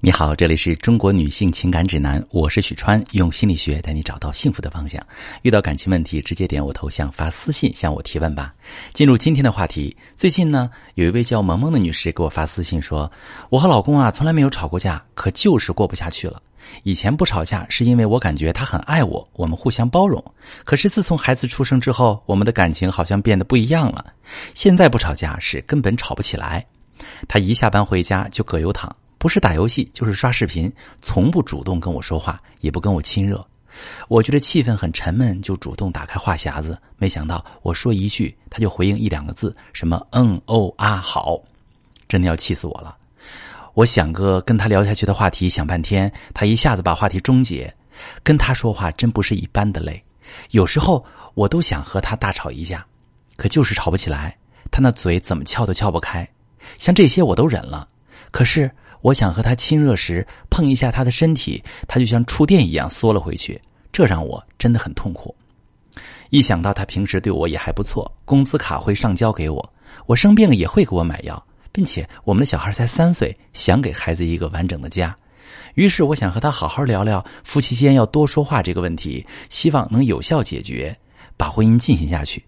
你好，这里是中国女性情感指南，我是许川，用心理学带你找到幸福的方向。遇到感情问题，直接点我头像发私信向我提问吧。进入今天的话题，最近呢，有一位叫萌萌的女士给我发私信说，我和老公啊从来没有吵过架，可就是过不下去了。以前不吵架是因为我感觉他很爱我，我们互相包容。可是自从孩子出生之后，我们的感情好像变得不一样了。现在不吵架是根本吵不起来。他一下班回家就葛优躺。不是打游戏就是刷视频，从不主动跟我说话，也不跟我亲热。我觉得气氛很沉闷，就主动打开话匣子。没想到我说一句，他就回应一两个字，什么“嗯哦啊好”，真的要气死我了。我想个跟他聊下去的话题，想半天，他一下子把话题终结。跟他说话真不是一般的累，有时候我都想和他大吵一架，可就是吵不起来。他那嘴怎么撬都撬不开，像这些我都忍了，可是。我想和他亲热时碰一下他的身体，他就像触电一样缩了回去，这让我真的很痛苦。一想到他平时对我也还不错，工资卡会上交给我，我生病了也会给我买药，并且我们的小孩才三岁，想给孩子一个完整的家，于是我想和他好好聊聊夫妻间要多说话这个问题，希望能有效解决，把婚姻进行下去。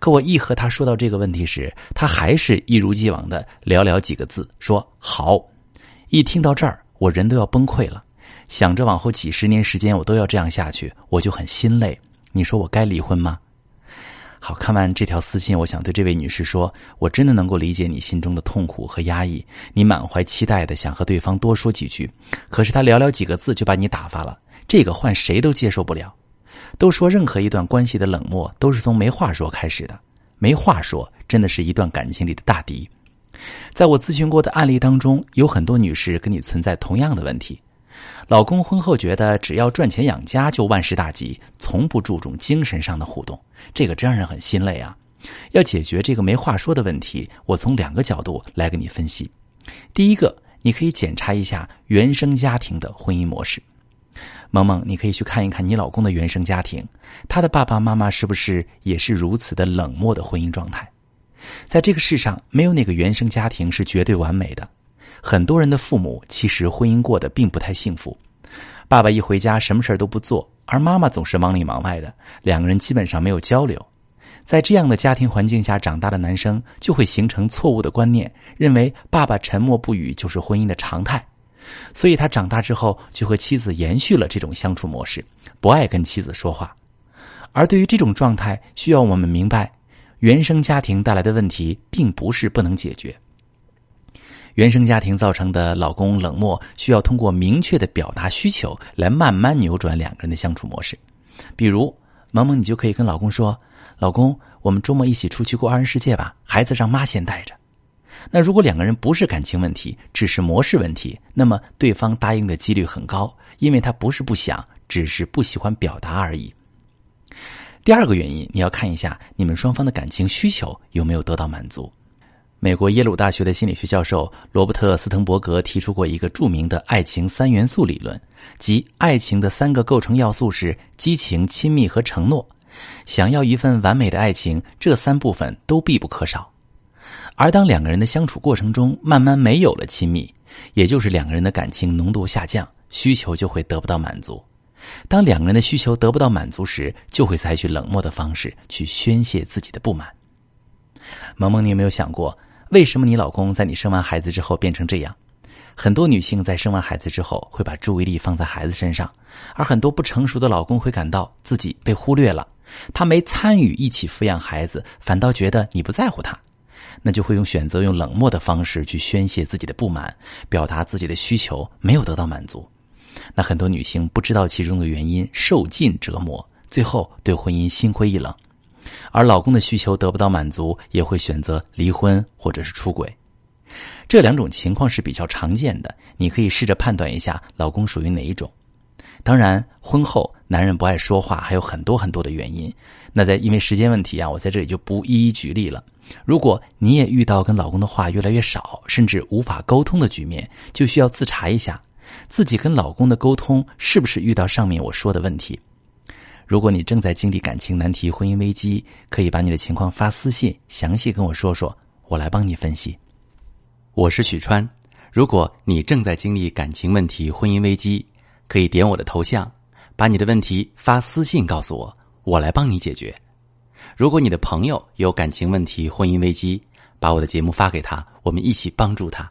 可我一和他说到这个问题时，他还是一如既往的寥寥几个字说好。一听到这儿，我人都要崩溃了。想着往后几十年时间我都要这样下去，我就很心累。你说我该离婚吗？好看完这条私信，我想对这位女士说：我真的能够理解你心中的痛苦和压抑。你满怀期待的想和对方多说几句，可是他寥寥几个字就把你打发了，这个换谁都接受不了。都说任何一段关系的冷漠都是从没话说开始的，没话说真的是一段感情里的大敌。在我咨询过的案例当中，有很多女士跟你存在同样的问题：老公婚后觉得只要赚钱养家就万事大吉，从不注重精神上的互动，这个真让人很心累啊！要解决这个没话说的问题，我从两个角度来给你分析。第一个，你可以检查一下原生家庭的婚姻模式。萌萌，你可以去看一看你老公的原生家庭，他的爸爸妈妈是不是也是如此的冷漠的婚姻状态？在这个世上，没有哪个原生家庭是绝对完美的。很多人的父母其实婚姻过得并不太幸福。爸爸一回家什么事都不做，而妈妈总是忙里忙外的，两个人基本上没有交流。在这样的家庭环境下长大的男生，就会形成错误的观念，认为爸爸沉默不语就是婚姻的常态。所以他长大之后就和妻子延续了这种相处模式，不爱跟妻子说话。而对于这种状态，需要我们明白。原生家庭带来的问题并不是不能解决。原生家庭造成的老公冷漠，需要通过明确的表达需求来慢慢扭转两个人的相处模式。比如，萌萌，你就可以跟老公说：“老公，我们周末一起出去过二人世界吧，孩子让妈先带着。”那如果两个人不是感情问题，只是模式问题，那么对方答应的几率很高，因为他不是不想，只是不喜欢表达而已。第二个原因，你要看一下你们双方的感情需求有没有得到满足。美国耶鲁大学的心理学教授罗伯特·斯滕伯格提出过一个著名的爱情三元素理论，即爱情的三个构成要素是激情、亲密和承诺。想要一份完美的爱情，这三部分都必不可少。而当两个人的相处过程中慢慢没有了亲密，也就是两个人的感情浓度下降，需求就会得不到满足。当两个人的需求得不到满足时，就会采取冷漠的方式去宣泄自己的不满。萌萌，你有没有想过，为什么你老公在你生完孩子之后变成这样？很多女性在生完孩子之后会把注意力放在孩子身上，而很多不成熟的老公会感到自己被忽略了，他没参与一起抚养孩子，反倒觉得你不在乎他，那就会用选择用冷漠的方式去宣泄自己的不满，表达自己的需求没有得到满足。那很多女性不知道其中的原因，受尽折磨，最后对婚姻心灰意冷，而老公的需求得不到满足，也会选择离婚或者是出轨。这两种情况是比较常见的，你可以试着判断一下老公属于哪一种。当然，婚后男人不爱说话还有很多很多的原因。那在因为时间问题啊，我在这里就不一一举例了。如果你也遇到跟老公的话越来越少，甚至无法沟通的局面，就需要自查一下。自己跟老公的沟通是不是遇到上面我说的问题？如果你正在经历感情难题、婚姻危机，可以把你的情况发私信，详细跟我说说，我来帮你分析。我是许川。如果你正在经历感情问题、婚姻危机，可以点我的头像，把你的问题发私信告诉我，我来帮你解决。如果你的朋友有感情问题、婚姻危机，把我的节目发给他，我们一起帮助他。